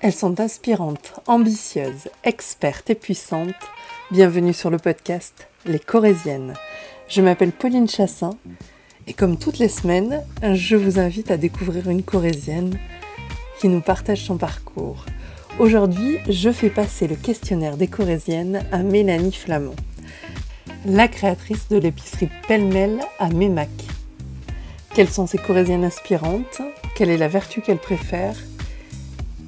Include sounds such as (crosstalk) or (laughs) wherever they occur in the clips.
Elles sont inspirantes, ambitieuses, expertes et puissantes. Bienvenue sur le podcast Les Corésiennes. Je m'appelle Pauline Chassin et comme toutes les semaines, je vous invite à découvrir une Corésienne qui nous partage son parcours. Aujourd'hui, je fais passer le questionnaire des Corésiennes à Mélanie Flamand, la créatrice de l'épicerie Pêle-Mêle à Mémac. Quelles sont ces Corésiennes inspirantes? Quelle est la vertu qu'elle préfère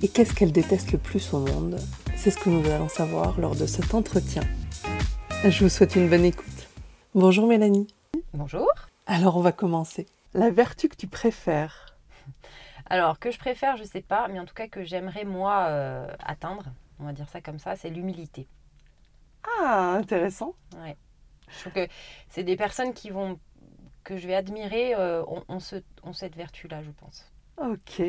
et qu'est-ce qu'elle déteste le plus au monde? C'est ce que nous allons savoir lors de cet entretien. Je vous souhaite une bonne écoute. Bonjour Mélanie. Bonjour. Alors on va commencer. La vertu que tu préfères? Alors que je préfère, je sais pas, mais en tout cas que j'aimerais moi euh, atteindre, on va dire ça comme ça, c'est l'humilité. Ah, intéressant. Ouais. Je trouve que c'est des personnes qui vont que je vais admirer euh, ont, cette vertu-là, je pense. Ok,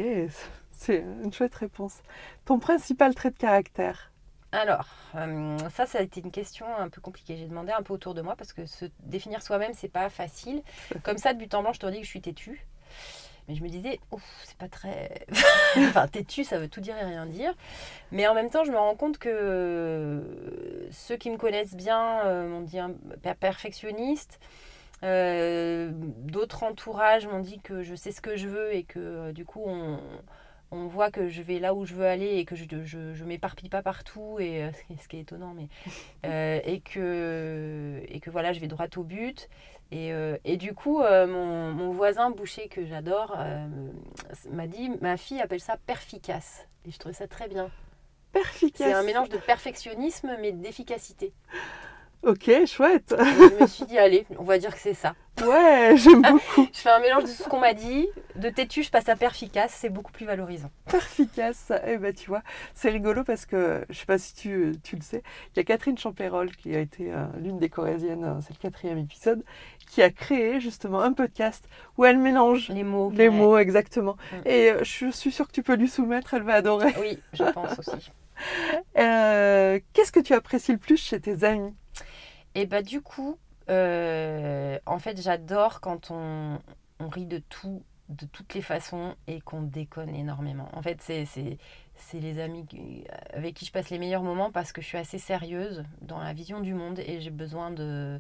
c'est une chouette réponse. Ton principal trait de caractère? Alors, euh, ça, ça a été une question un peu compliquée. J'ai demandé un peu autour de moi parce que se définir soi-même, c'est pas facile. (laughs) Comme ça, de but en blanc, je te dis que je suis têtue. Mais je me disais, c'est pas très. (laughs) enfin, têtu, ça veut tout dire et rien dire. Mais en même temps, je me rends compte que ceux qui me connaissent bien euh, m'ont dit un perfectionniste. Euh, d'autres entourages m'ont dit que je sais ce que je veux et que du coup, on on voit que je vais là où je veux aller et que je je, m'éparpille pas partout et euh, (laughs) ce qui est étonnant mais (laughs) euh, et que et que voilà je vais droit au but. Et, euh, et du coup mon, voisin boucher que j'adore m'a dit ma fille appelle ça perficace. Et je trouvais ça très bien. Perficace. C'est un mélange de perfectionnisme mais d'efficacité Ok, chouette. je me suis dit, allez, on va dire que c'est ça. Ouais, j'aime beaucoup. (laughs) je fais un mélange de tout ce qu'on m'a dit. De têtu, je passe à perficace, c'est beaucoup plus valorisant. Perficace, eh ben tu vois, c'est rigolo parce que, je sais pas si tu, tu le sais, il y a Catherine Champérol qui a été euh, l'une des corésiennes, euh, c'est le quatrième épisode, qui a créé justement un podcast où elle mélange les mots. Les mots, exactement. Mm. Et euh, je suis sûre que tu peux lui soumettre, elle va adorer. Oui, je pense aussi. (laughs) Qu'est-ce que tu apprécies le plus chez tes amis? Et bah du coup, euh, en fait, j'adore quand on, on, rit de tout, de toutes les façons et qu'on déconne énormément. En fait, c'est, les amis avec qui je passe les meilleurs moments parce que je suis assez sérieuse dans la vision du monde et j'ai besoin de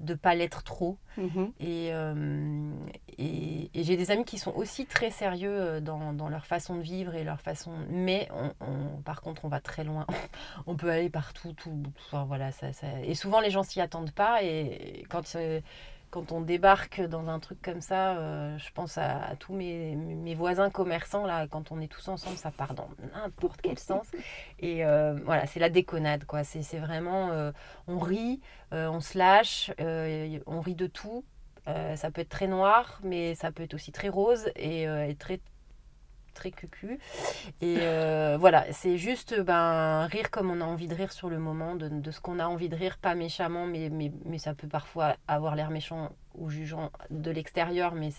de pas l'être trop. Mhm. Euh, et, et, j'ai des amis qui sont aussi très sérieux euh, dans, dans, leur façon de vivre et leur façon. Mais on, par contre, on va très loin. (laughs) on peut aller partout. Tout, voilà, ça, ça... Et souvent, les gens s'y attendent pas. Et quand quand on débarque dans un truc comme ça, euh, je pense à, tous mes, mes, voisins commerçants, là, quand on est tous ensemble, ça part dans n'importe quel sens. (laughs) Et euh, voilà, c'est la déconnade, quoi. C'est vraiment, euh, on rit, on se lâche, on rit de tout. ça peut être très noir, mais ça peut être aussi très rose et, et très très cucu. Et euh, voilà, c'est juste ben, rire comme on a envie de rire sur le moment, de, de ce qu'on a envie de rire, pas méchamment, mais, mais, mais ça peut parfois avoir l'air méchant ou jugeant de l'extérieur, mais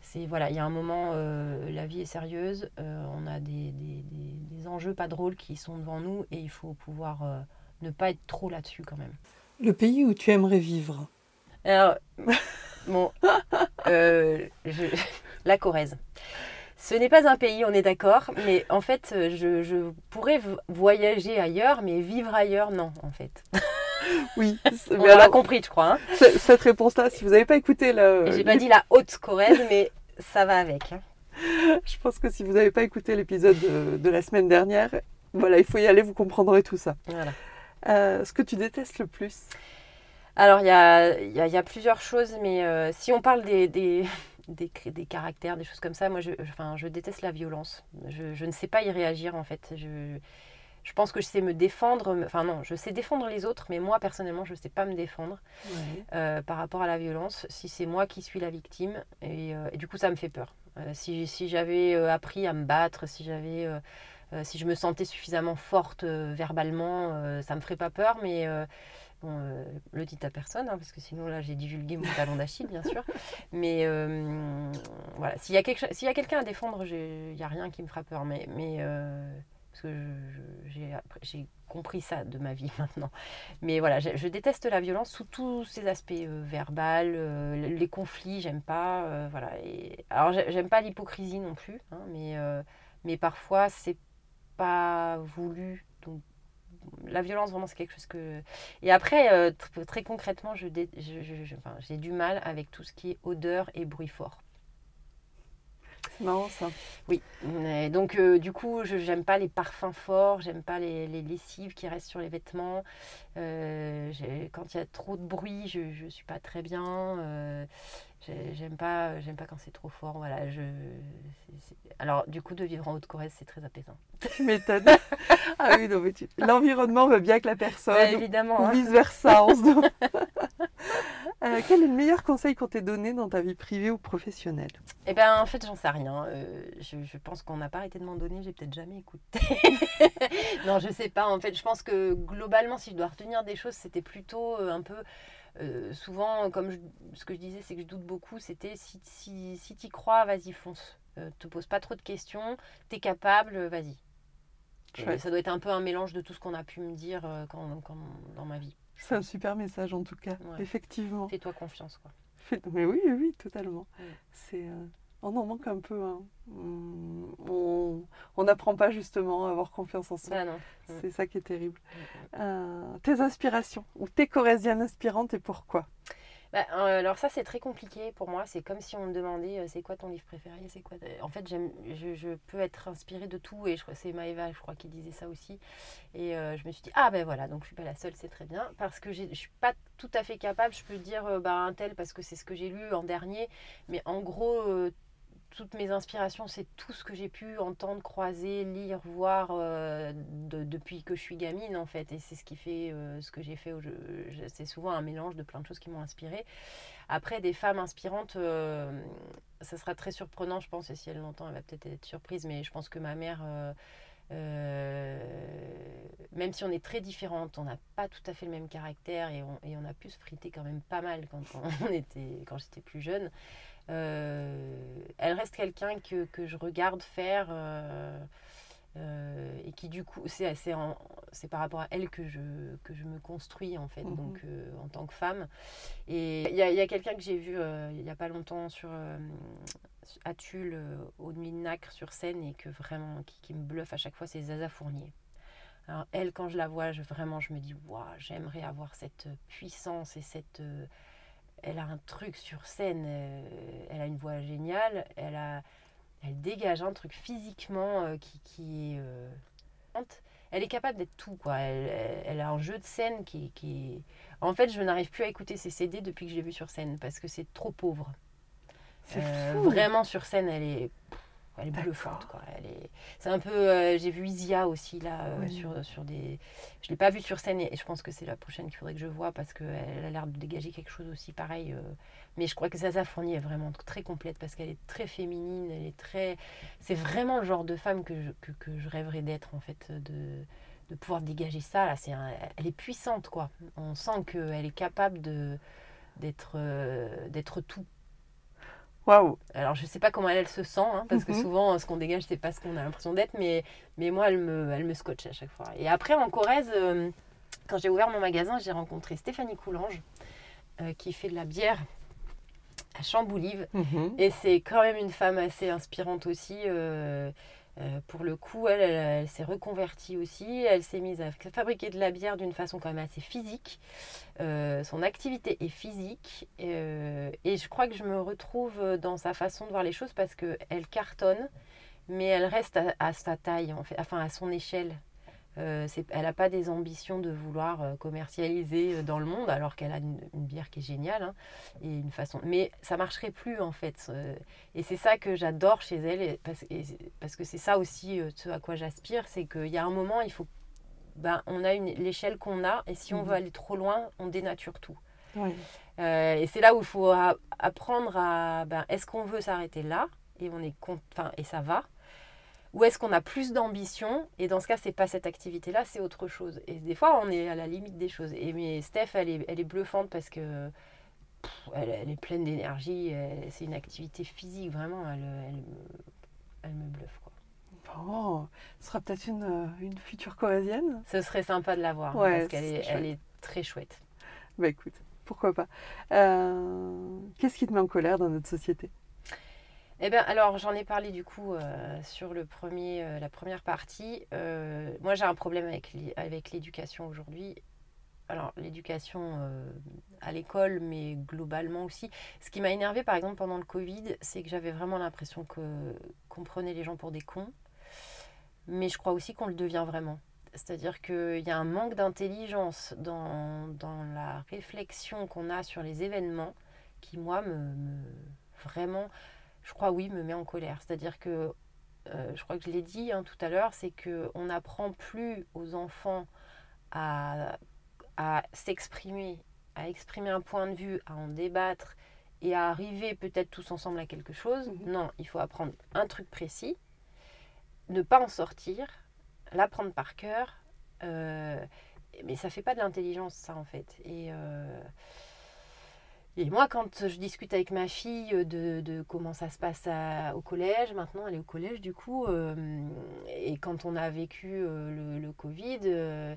c'est voilà, il y a un moment, euh, la vie est sérieuse, euh, on a des, des, des, enjeux pas drôles qui sont devant nous et il faut pouvoir ne pas être trop là-dessus quand même. Le pays où tu aimerais vivre? Alors, bon, je, (laughs) la Corrèze. Ce n'est pas un pays, on est d'accord, mais en fait, je, pourrais voyager ailleurs, mais vivre ailleurs, non, en fait. (laughs) Oui, on l'a compris, je crois. Hein. Cette réponse-là, si vous n'avez pas écouté la. J'ai pas dit la haute Corrèze, mais ça va avec. Hein. (laughs) Je pense que si vous n'avez pas écouté l'épisode de, la semaine dernière, voilà, il faut y aller, vous comprendrez tout ça. Voilà. Euh, ce que tu détestes le plus? Alors, il y a, y a, plusieurs choses, mais euh, si on parle des, des, des, caractères, des choses comme ça. Moi, je, enfin, je déteste la violence. Je, je, ne sais pas y réagir, en fait. Je, je pense que je sais me défendre. Enfin, non, je sais défendre les autres, mais moi, personnellement, je ne sais pas me défendre euh, par rapport à la violence. Si c'est moi qui suis la victime, et, euh, du coup, ça me fait peur. Euh, si, si j'avais appris à me battre, si j'avais. si je me sentais suffisamment forte verbalement, ça me ferait pas peur, mais Bon, euh, le dit à personne, hein, parce que sinon là j'ai divulgué mon talon d'Achille, bien sûr. (laughs) Mais euh, voilà, s'il y a, quelque, s'il y a quelqu'un à défendre, il n'y a rien qui me fera peur. Mais, mais euh, parce que j'ai, j'ai compris ça de ma vie (laughs) maintenant. Mais voilà, je, déteste la violence sous tous ses aspects verbal, les conflits, j'aime pas. voilà. Et, alors j'aime pas l'hypocrisie non plus, hein, mais, mais parfois c'est pas voulu. Donc, la violence, vraiment, c'est quelque chose que. Et après, euh, tr- très concrètement, j'ai du mal avec tout ce qui est odeur et bruit fort. C'est marrant ça. Oui. Et donc, euh, du coup, je j'aime pas les parfums forts, j'aime pas les, les lessives qui restent sur les vêtements. Euh, quand il y a trop de bruit, je, je suis pas très bien. Euh, j'ai- j'aime pas, j'aime pas quand c'est trop fort. Voilà. Je. Alors, du coup, de vivre en Haute-Corrèze, c'est très apaisant. (laughs) Tu m'étonnes. ah oui, non, mais tu- l'environnement va bien avec la personne. Bah, évidemment. ou hein. vice versa. On se demande. (laughs) Euh, quel est le meilleur conseil qu'on t'ait donné dans ta vie privée ou professionnelle? Eh ben, en fait, j'en sais rien. Euh, je, je pense qu'on n'a pas arrêté de m'en donner. J'ai peut-être jamais écouté. (laughs) non, je sais pas. En fait, je pense que globalement, si je dois retenir des choses, c'était plutôt euh, un peu. euh, souvent, comme je- ce que je disais, c'est que je doute beaucoup. C'était si, si, si tu crois, vas-y, fonce. Te pose pas trop de questions. T'es capable, vas-y. Ça doit être un peu un mélange de tout ce qu'on a pu me dire quand, quand- dans ma vie. C'est un super message en tout cas, Ouais. effectivement. Fais-toi confiance, quoi. Mais oui, oui, totalement. Mm. C'est, euh, On en manque un peu. hein. Hum, On n'apprend pas justement à avoir confiance en soi. Non. Mm. C'est ça qui est terrible. Euh, tes inspirations ou tes corésiennes inspirantes et pourquoi? Bah, euh, alors ça c'est très compliqué pour moi. C'est comme si on me demandait euh, c'est quoi ton livre préféré, c'est quoi. En fait j'aime, je, peux être inspirée de tout et je crois c'est Maëva je crois qui disait ça aussi. Et euh, je me suis dit ah ben voilà donc je suis pas la seule c'est très bien parce que je suis pas tout à fait capable. Je peux dire bah un tel parce que c'est ce que j'ai lu en dernier, mais en gros toutes mes inspirations, c'est tout ce que j'ai pu entendre, croiser, lire, voir euh, de- depuis que je suis gamine en fait. Et c'est ce qui fait euh, ce que j'ai fait. C'est souvent un mélange de plein de choses qui m'ont inspirée. Après, des femmes inspirantes, euh, ça sera très surprenant, je pense. Et si elle l'entend, elle va peut-être être surprise. Mais je pense que ma mère, même si on est très différentes, on n'a pas tout à fait le même caractère et on, et on a pu se friter quand même pas mal quand, (laughs) quand j'étais plus jeune. Euh, elle reste quelqu'un que, que je regarde faire euh, euh, et qui du coup, c'est c'est par rapport à elle que je, que je me construis en fait, Mhm. donc euh, en tant que femme. Et il y a, y a quelqu'un que j'ai vu euh, il n'y a pas longtemps sur, euh, à Tulle, euh, au Nuit de Nacre sur scène et que vraiment qui, qui me bluffe à chaque fois, c'est Zaza Fournier. Alors elle, quand je la vois, je, vraiment, je me dis, waouh, j'aimerais avoir cette puissance et cette... elle a un truc sur scène, euh, elle a une voix géniale, elle, a, elle dégage un truc physiquement euh, qui, qui est... euh, elle est capable d'être tout, quoi. Elle, elle- elle a un jeu de scène qui, qui est... En fait, je n'arrive plus à écouter ses CD depuis que je l'ai vue sur scène, parce que c'est trop pauvre. C'est fou. Vraiment sur scène, elle est, elle est bluffante. Quoi. Elle est, c'est un peu, euh, j'ai vu Isia aussi là euh, Oui. sur, sur des. Je l'ai pas vue sur scène et, et je pense que c'est la prochaine qu'il faudrait que je vois parce qu'elle a l'air de dégager quelque chose aussi pareil. euh. Mais je crois que Zaza Fournier est vraiment très complète parce qu'elle est très féminine, elle est très. C'est vraiment le genre de femme que je, que, que je rêverais d'être en fait de de pouvoir dégager ça là c'est un- elle est puissante quoi on sent qu'elle est capable de d'être euh, d'être tout Waouh. alors je sais pas comment elle, elle se sent, hein, parce que Mhm. souvent ce qu'on dégage c'est pas ce qu'on a l'impression d'être, mais, mais moi elle me, elle me scotche à chaque fois. Et après en Corrèze, euh, quand j'ai ouvert mon magasin, j'ai rencontré Stéphanie Coulange, euh, qui fait de la bière à Chamboulive. Mhm. Et c'est quand même une femme assez inspirante aussi. euh, euh, pour le coup, elle, s'est reconvertie aussi. Elle s'est mise à fabriquer de la bière d'une façon quand même assez physique. Euh, son activité est physique. euh, et je crois que je me retrouve dans sa façon de voir les choses parce qu'elle cartonne, mais elle reste à, à sa taille, en fait, enfin à son échelle. Euh, elle n'a pas des ambitions de vouloir euh, commercialiser euh, dans le monde, alors qu'elle a une, une bière qui est géniale. hein, et une façon... Mais ça marcherait plus en fait. et c'est ça que j'adore chez elle, et parce, et parce que c'est ça aussi ce à quoi j'aspire, c'est qu'il y a un moment, il faut... Ben, on a une- l'échelle qu'on a, et si on Mhm. veut aller trop loin, on dénature tout. Ouais. Euh, et c'est là où il faut apprendre à... Ben, est-ce qu'on veut s'arrêter là et, on est enfin, et ça va ou est-ce qu'on a plus d'ambition? Et dans ce cas, c'est pas cette activité-là, c'est autre chose. Et des fois, on est à la limite des choses. Et mais Steph, elle est, elle est bluffante parce que pff, elle, elle est pleine d'énergie. C'est une activité physique, vraiment. Elle, elle, me- elle me bluffe. Quoi. Bon, ce sera peut-être une, une future corésienne. Ce serait sympa de la voir hein, Ouais, parce qu'elle est, elle est très chouette. Bah écoute, pourquoi pas. Euh, Qu'est-ce qui te met en colère dans notre société? Eh bien, alors, j'en ai parlé du coup euh, sur euh, la première partie. Euh, moi, j'ai un problème avec, l'éducation aujourd'hui. Alors, l'éducation à l'école, mais globalement aussi. Ce qui m'a énervé, par exemple, pendant le Covid, c'est que j'avais vraiment l'impression qu'on prenait les gens pour des cons. Mais je crois aussi qu'on le devient vraiment. C'est-à-dire qu'il y a un manque d'intelligence dans, dans, la réflexion qu'on a sur les événements qui, moi, me vraiment je crois oui, me met en colère. C'est-à-dire que, euh, je crois que je l'ai dit hein, tout à l'heure, c'est qu'on n'apprend plus aux enfants à, s'exprimer, à exprimer un point de vue, à en débattre et à arriver peut-être tous ensemble à quelque chose. Mhm. Non, il faut apprendre un truc précis, ne pas en sortir, l'apprendre par cœur. Euh, mais ça fait pas de l'intelligence, ça, en fait. Et. Euh, et moi, quand je discute avec ma fille de, comment ça se passe au collège, maintenant elle est au collège du coup, euh, et quand on a vécu euh, le, Covid, euh,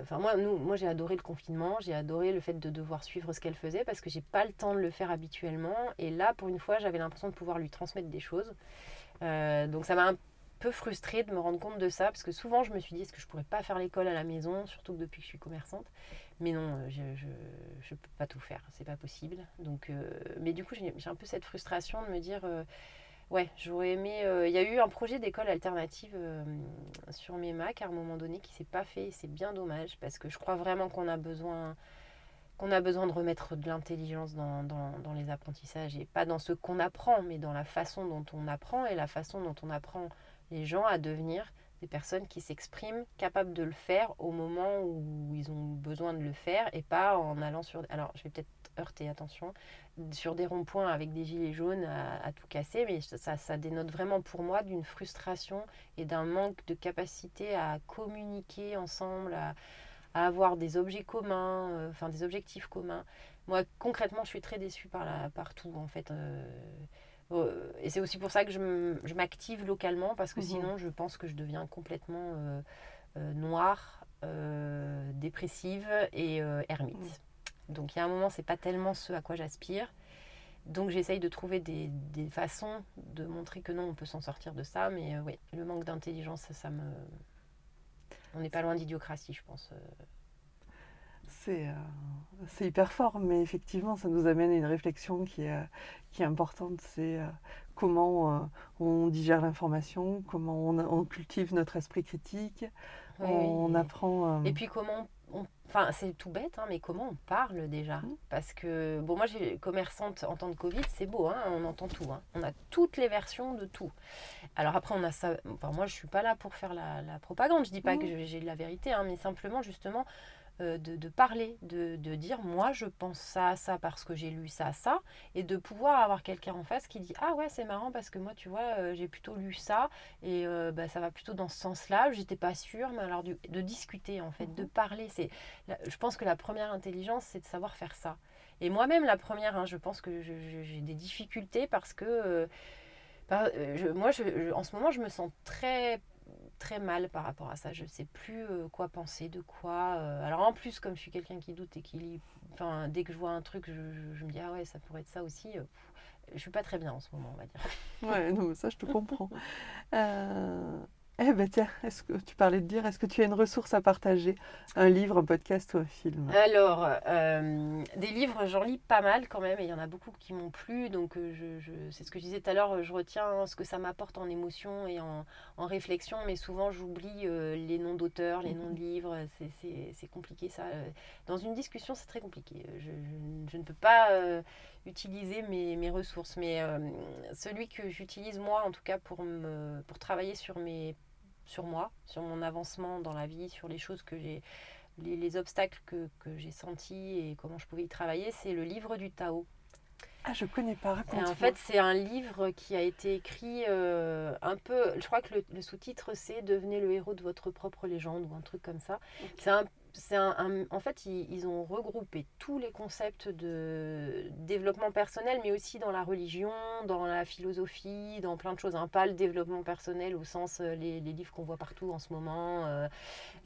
enfin moi, nous, moi j'ai adoré le confinement, j'ai adoré le fait de devoir suivre ce qu'elle faisait parce que j'ai pas le temps de le faire habituellement. Et là, pour une fois, j'avais l'impression de pouvoir lui transmettre des choses. donc ça m'a peu frustrée de me rendre compte de ça parce que souvent je me suis dit est-ce que je pourrais pas faire l'école à la maison, surtout que depuis que je suis commerçante? Mais non, euh, je ne peux pas tout faire, c'est pas possible. Donc, euh, mais du coup, j'ai un peu cette frustration de me dire, euh, ouais, j'aurais aimé. Il y a eu un projet d'école alternative sur mes Mac à un moment donné qui s'est pas fait. C'est bien dommage parce que je crois vraiment qu'on a besoin qu'on a besoin de remettre de l'intelligence dans, dans, les apprentissages et pas dans ce qu'on apprend, mais dans la façon dont on apprend et la façon dont on apprend les gens à devenir des personnes qui s'expriment, capables de le faire au moment où ils ont besoin de le faire et pas en allant sur... Alors, je vais peut-être heurter, attention, sur des ronds-points avec des gilets jaunes à, tout casser, mais ça, ça dénote vraiment pour moi d'une frustration et d'un manque de capacité à communiquer ensemble, à, avoir des objets communs, euh, enfin des objectifs communs. Moi, concrètement, je suis très déçue par, la, par tout, en fait. Euh, et c'est aussi pour ça que je m'active localement, parce que mhm. sinon, je pense que je deviens complètement euh, euh, noire, dépressive et ermite. Donc il y a un moment, c'est pas tellement ce à quoi j'aspire. Donc j'essaye de trouver des, des, façons de montrer que non, on peut s'en sortir de ça. Mais oui, le manque d'intelligence, ça, ça, me... On n'est pas loin d'idiocratie, je pense. C'est c'est hyper fort, mais effectivement, ça nous amène à une réflexion qui est, qui est importante. C'est euh, comment euh, on digère l'information, comment on, cultive notre esprit critique, on apprend. Euh, Et puis comment Enfin, c'est tout bête, hein, mais comment on parle déjà? Mmh. Parce que, bon, moi, j'ai commerçante en temps de Covid, c'est beau, hein, on entend tout. Hein. On a toutes les versions de tout. Alors après, on a ça. Enfin, moi, je suis pas là pour faire la, propagande. Je dis pas mmh. que j'ai la vérité, mais simplement, justement, euh, de, parler, de, dire moi je pense ça, ça parce que j'ai lu ça, ça, et de pouvoir avoir quelqu'un en face qui dit ah ouais c'est marrant parce que moi tu vois euh, j'ai plutôt lu ça et euh, bah, ça va plutôt dans ce sens-là, j'étais pas sûre, mais alors de discuter en fait, de mhm. parler, c'est, je pense que la première intelligence c'est de savoir faire ça. Et moi-même la première, hein, je pense que j'ai des difficultés parce que moi je, en ce moment je me sens très très mal par rapport à ça. Je ne sais plus euh, quoi penser, de quoi. Euh. Alors en plus, comme je suis quelqu'un qui doute et qui lit, enfin, dès que je vois un truc, je, me dis ah ouais, ça pourrait être ça aussi. Je euh, je suis pas très bien en ce moment, on va dire. Ouais, non, ça je te comprends. (laughs) Eh ben tiens, est-ce que tu parlais de dire, est-ce que tu as une ressource à partager? Un livre, un podcast ou un film? Alors, euh, des livres, j'en lis pas mal quand même, et il y en a beaucoup qui m'ont plu. Donc, euh, je, c'est ce que je disais tout à l'heure, je retiens ce que ça m'apporte en émotion et en, réflexion, mais souvent j'oublie euh, les noms d'auteurs, les noms de livres. C'est, compliqué ça. Dans une discussion, c'est très compliqué. Je, ne peux pas utiliser mes, mes, ressources, mais celui que j'utilise moi, en tout cas, pour, me, pour travailler sur mes sur moi, sur mon avancement dans la vie, sur les choses que j'ai, les, obstacles que, j'ai sentis et comment je pouvais y travailler, c'est le livre du Tao. Ah, je connais pas. Raconte. En fait, c'est un livre qui a été écrit euh, un peu. Je crois que le, sous-titre c'est Devenez le héros de votre propre légende ou un truc comme ça. C'est un c'est un, en fait, ils, ont regroupé tous les concepts de développement personnel, mais aussi dans la religion, dans la philosophie, dans plein de choses. Hein. Pas le développement personnel au sens euh, les, les livres qu'on voit partout en ce moment, euh,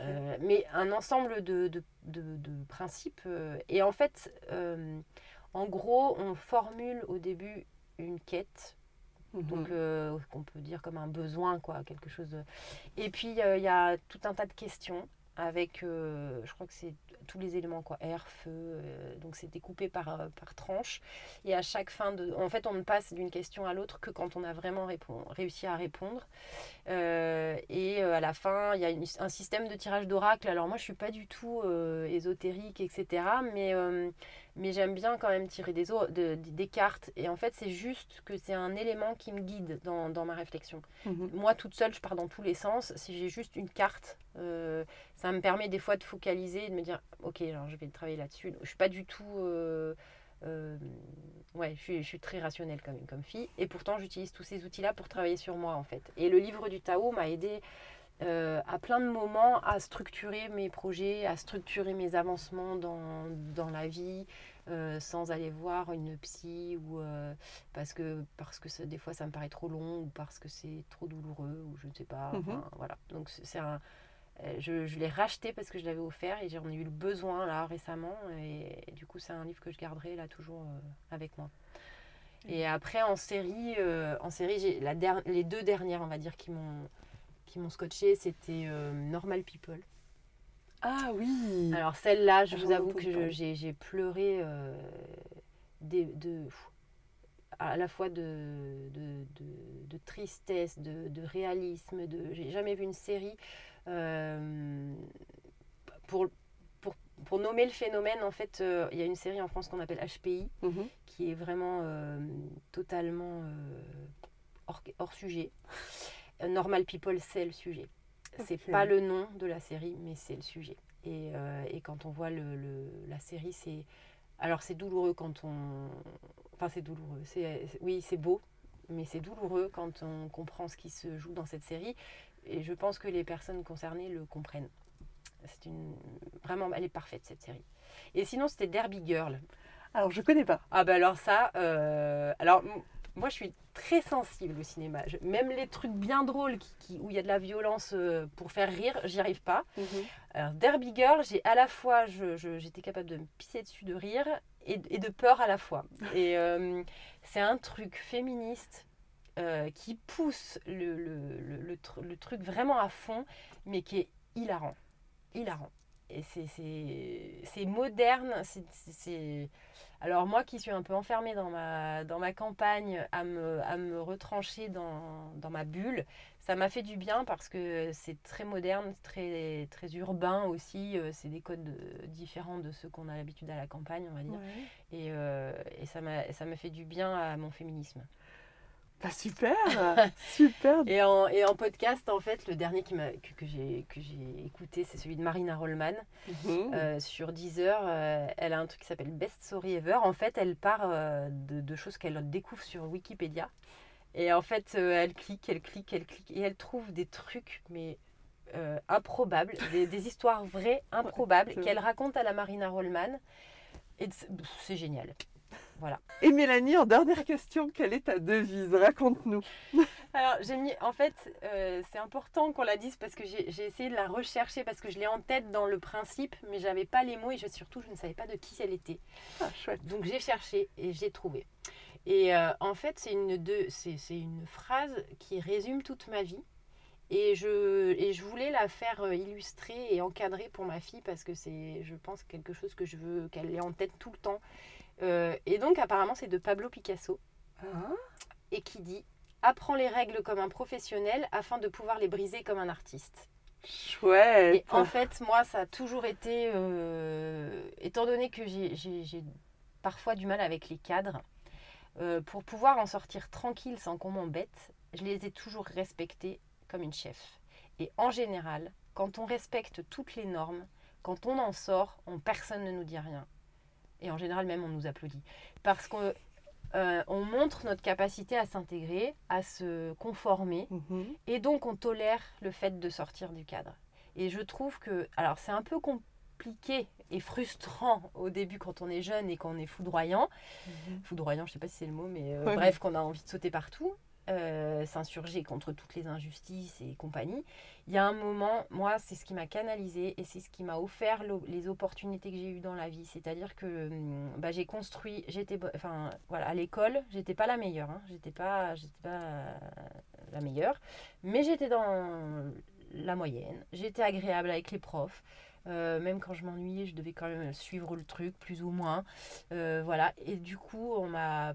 euh, mais un ensemble de, de, de, principes. et en fait, en gros, on formule au début une quête Mhm. Donc, euh, qu'on peut dire comme un besoin, quoi, quelque chose de... Et puis, euh, il y a tout un tas de questions avec, euh, je crois que c'est tous les éléments, quoi, air, feu, euh, donc c'est découpé par, euh, par tranche. Et à chaque fin de... En fait, on ne passe d'une question à l'autre que quand on a vraiment répond- réussi à répondre. Euh, et euh, à la fin, il y a une- un système de tirage d'oracle. Alors moi, je suis pas du tout ésotérique, etc. Mais, mais j'aime bien quand même tirer des, de- des cartes. Et en fait, c'est juste que c'est un élément qui me guide dans, dans ma réflexion. Mhm. Moi, toute seule, je pars dans tous les sens. Si j'ai juste une carte, euh, ça me permet des fois de focaliser et de me dire, ok, alors je vais travailler là-dessus. Je suis pas du tout... euh, euh, ouais, je suis, je suis très rationnelle comme, comme fille. Et pourtant, j'utilise tous ces outils-là pour travailler sur moi, en fait. Et le livre du Tao m'a aidé euh, à plein de moments à structurer mes projets, à structurer mes avancements dans, dans la vie, euh, sans aller voir une psy ou euh, parce que, parce que ça- des fois ça me paraît trop long ou parce que c'est trop douloureux ou je ne sais pas. Mhm. enfin, voilà. Donc c'est un. Euh, Je, je l'ai racheté parce que je l'avais offert et j'en ai eu le besoin là récemment et, du coup c'est un livre que je garderai là toujours euh, avec moi. Et après en série, euh, en série j'ai la der- les deux dernières on va dire qui m'ont qui m'ont scotché c'était euh, Normal People. Ah oui. Alors celle-là, je vous avoue que j'ai pleuré euh, des- de, pff, à la fois de, de, de- de tristesse, de, réalisme. De, j'ai jamais vu une série pour, pour, pour nommer le phénomène. En fait, euh, il y a une série en France qu'on appelle HPI Mhm. qui est vraiment euh, totalement euh, hors, hors sujet. Euh, Normal People, c'est le sujet. C'est Ok. pas le nom de la série, mais c'est le sujet. Et, euh, et quand on voit le, le- la série, c'est. Alors, c'est douloureux quand on. Enfin, c'est douloureux. C'est- oui, c'est beau, mais c'est douloureux quand on comprend ce qui se joue dans cette série. Et je pense que les personnes concernées le comprennent. C'est une. Vraiment, elle est parfaite, cette série. Et sinon, c'était Derby Girl. Alors je connais pas. Ah bah alors ça, euh, alors moi je suis très sensible au cinéma. Je- même les trucs bien drôles qui, qui- où il y a de la violence euh, pour faire rire, j'y arrive pas. Mhm. Alors Derby Girl, j'ai à la fois, j'étais capable de me pisser dessus de rire et, et de peur à la fois. Et euh, c'est un truc féministe. Euh, qui pousse le, le- le- le tr- le truc vraiment à fond, mais qui est hilarant. Hilarant. Et c'est- moderne. c'est- Alors moi qui suis un peu enfermée dans ma, dans ma campagne à me, à me retrancher dans, dans ma bulle, ça m'a fait du bien parce que c'est très moderne, très, très urbain aussi. euh, C'est des codes euh, différents de ceux qu'on a l'habitude à la campagne, on va dire. Ouais. Et, euh, et ça m'a fait du bien à mon féminisme. Bah super, (laughs) super. Et en, et en podcast, en fait, le dernier qui que, que j'ai que j'ai écouté, c'est celui de Marina Rollman. Mhm. Euh, sur Deezer, euh, elle a un truc qui s'appelle Best Story Ever. En fait, elle part euh, de, de choses qu'elle découvre sur Wikipédia. Et en fait, euh, elle clique, elle clique, elle clique. Et elle trouve des trucs, mais improbables, des, des histoires vraies, (laughs) improbables, qu'elle raconte à la Marina Rollman. Et c'est génial. Voilà. Et Mélanie, en dernière question, quelle est ta devise? Raconte-nous. Alors, j'ai mis, en fait, euh, c'est important qu'on la dise parce que j'ai essayé de la rechercher parce que je l'ai en tête dans le principe, mais j'avais pas les mots et je, surtout, je ne savais pas de qui elle était. Ah, chouette. Donc j'ai cherché et j'ai trouvé. Et euh, en fait, c'est une, de- c'est, c'est une phrase qui résume toute ma vie. Et je, et je voulais la faire euh, illustrer et encadrer pour ma fille parce que c'est, je pense, quelque chose que je veux qu'elle ait en tête tout le temps. Euh, et donc, apparemment, c'est de Pablo Picasso Ah, et qui dit Apprends les règles comme un professionnel afin de pouvoir les briser comme un artiste. Et chouette. en fait, moi, ça a toujours été, euh, étant donné que j'ai parfois du mal avec les cadres, euh, pour pouvoir en sortir tranquille sans qu'on m'embête, je les ai toujours respectés comme une chef. Et en général, quand on respecte toutes les normes, quand on en sort, on, personne ne nous dit rien. Et en général, même, on nous applaudit. Parce qu'on euh, on montre notre capacité à s'intégrer, à se conformer, Mhm. et donc, on tolère le fait de sortir du cadre. Et je trouve que, alors c'est un peu compliqué et frustrant au début quand on est jeune et qu'on est foudroyant. Mhm. Foudroyant, je sais pas si c'est le mot, mais euh, Ouais, bref, qu'on a envie de sauter partout. Euh, s'insurger contre toutes les injustices et compagnie, il y a un moment, moi, c'est ce qui m'a canalisé et c'est ce qui m'a offert les opportunités que j'ai eues dans la vie. C'est-à-dire que hum, bah, j'ai construit, j'étais, enfin, voilà, à l'école, j'étais pas la meilleure, hein, j'étais pas, j'étais pas la meilleure, mais j'étais dans la moyenne, j'étais agréable avec les profs. Euh, même quand je m'ennuyais, je devais quand même suivre le truc, plus ou moins. Euh, voilà. Et du coup, on m'a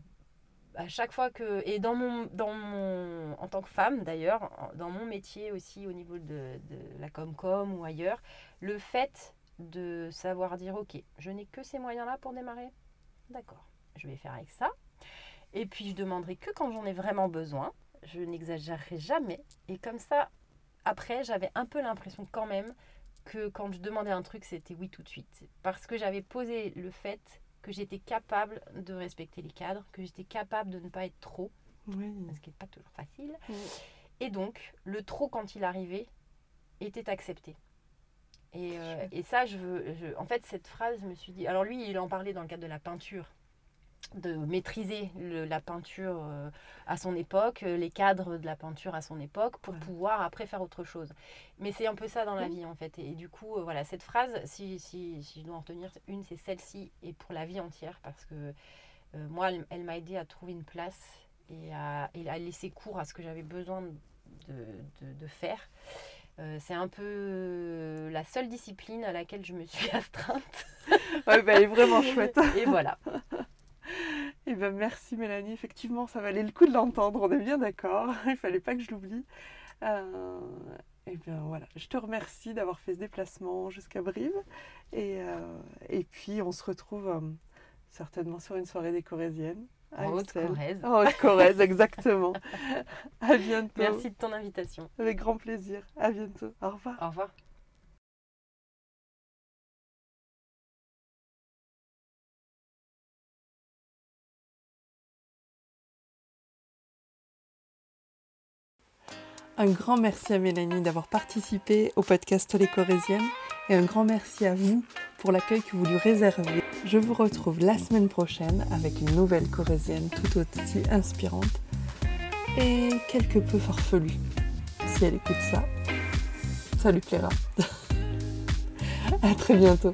à chaque fois que et dans mon dans mon en tant que femme d'ailleurs dans mon métier aussi au niveau de, la comcom ou ailleurs le fait de savoir dire ok je n'ai que ces moyens là pour démarrer. D'accord je vais faire avec ça. Et puis je demanderai que quand j'en ai vraiment besoin. Je n'exagérerai jamais. Et comme ça après j'avais un peu l'impression quand même que quand je demandais un truc c'était oui tout de suite. Parce que j'avais posé le fait que j'étais capable de respecter les cadres, que j'étais capable de ne pas être trop, ce qui n'est pas toujours facile. Et donc, le trop, quand il arrivait, était accepté. Et, euh, et ça, je veux. Je, en fait, cette phrase, je me suis dit. Alors, lui, il en parlait dans le cadre de la peinture de maîtriser la peinture euh, à son époque, euh, les cadres de la peinture à son époque, pour pouvoir après faire autre chose. Mais c'est un peu ça dans la vie en fait. Et, du coup, euh, voilà, cette phrase, si, si, si, je dois en retenir une, c'est celle-ci, et pour la vie entière, parce que moi, elle, m'a aidé à trouver une place et à, et à, laisser cours à ce que j'avais besoin de, de, de faire. c'est un peu la seule discipline à laquelle je me suis (laughs) astreinte. ouais, bah, elle est vraiment chouette. et voilà. (laughs) Eh ben merci Mélanie, effectivement ça valait le coup de l'entendre, on est bien d'accord, (laughs) il fallait pas que je l'oublie. Euh, et bien voilà, je te remercie d'avoir fait ce déplacement jusqu'à Brive et, euh, et puis on se retrouve euh, certainement sur une soirée des Corésiennes. En Haute-Corrèze. En Haute-Corrèze, exactement. (laughs) à bientôt. Merci de ton invitation. Avec grand plaisir. À bientôt. Au revoir. Au revoir. Un grand merci à Mélanie d'avoir participé au podcast Les Corésiennes et un grand merci à vous pour l'accueil que vous lui réservez. Je vous retrouve la semaine prochaine avec une nouvelle Corésienne tout aussi inspirante et quelque peu farfelue. Si elle écoute ça, ça lui plaira. (laughs) à très bientôt.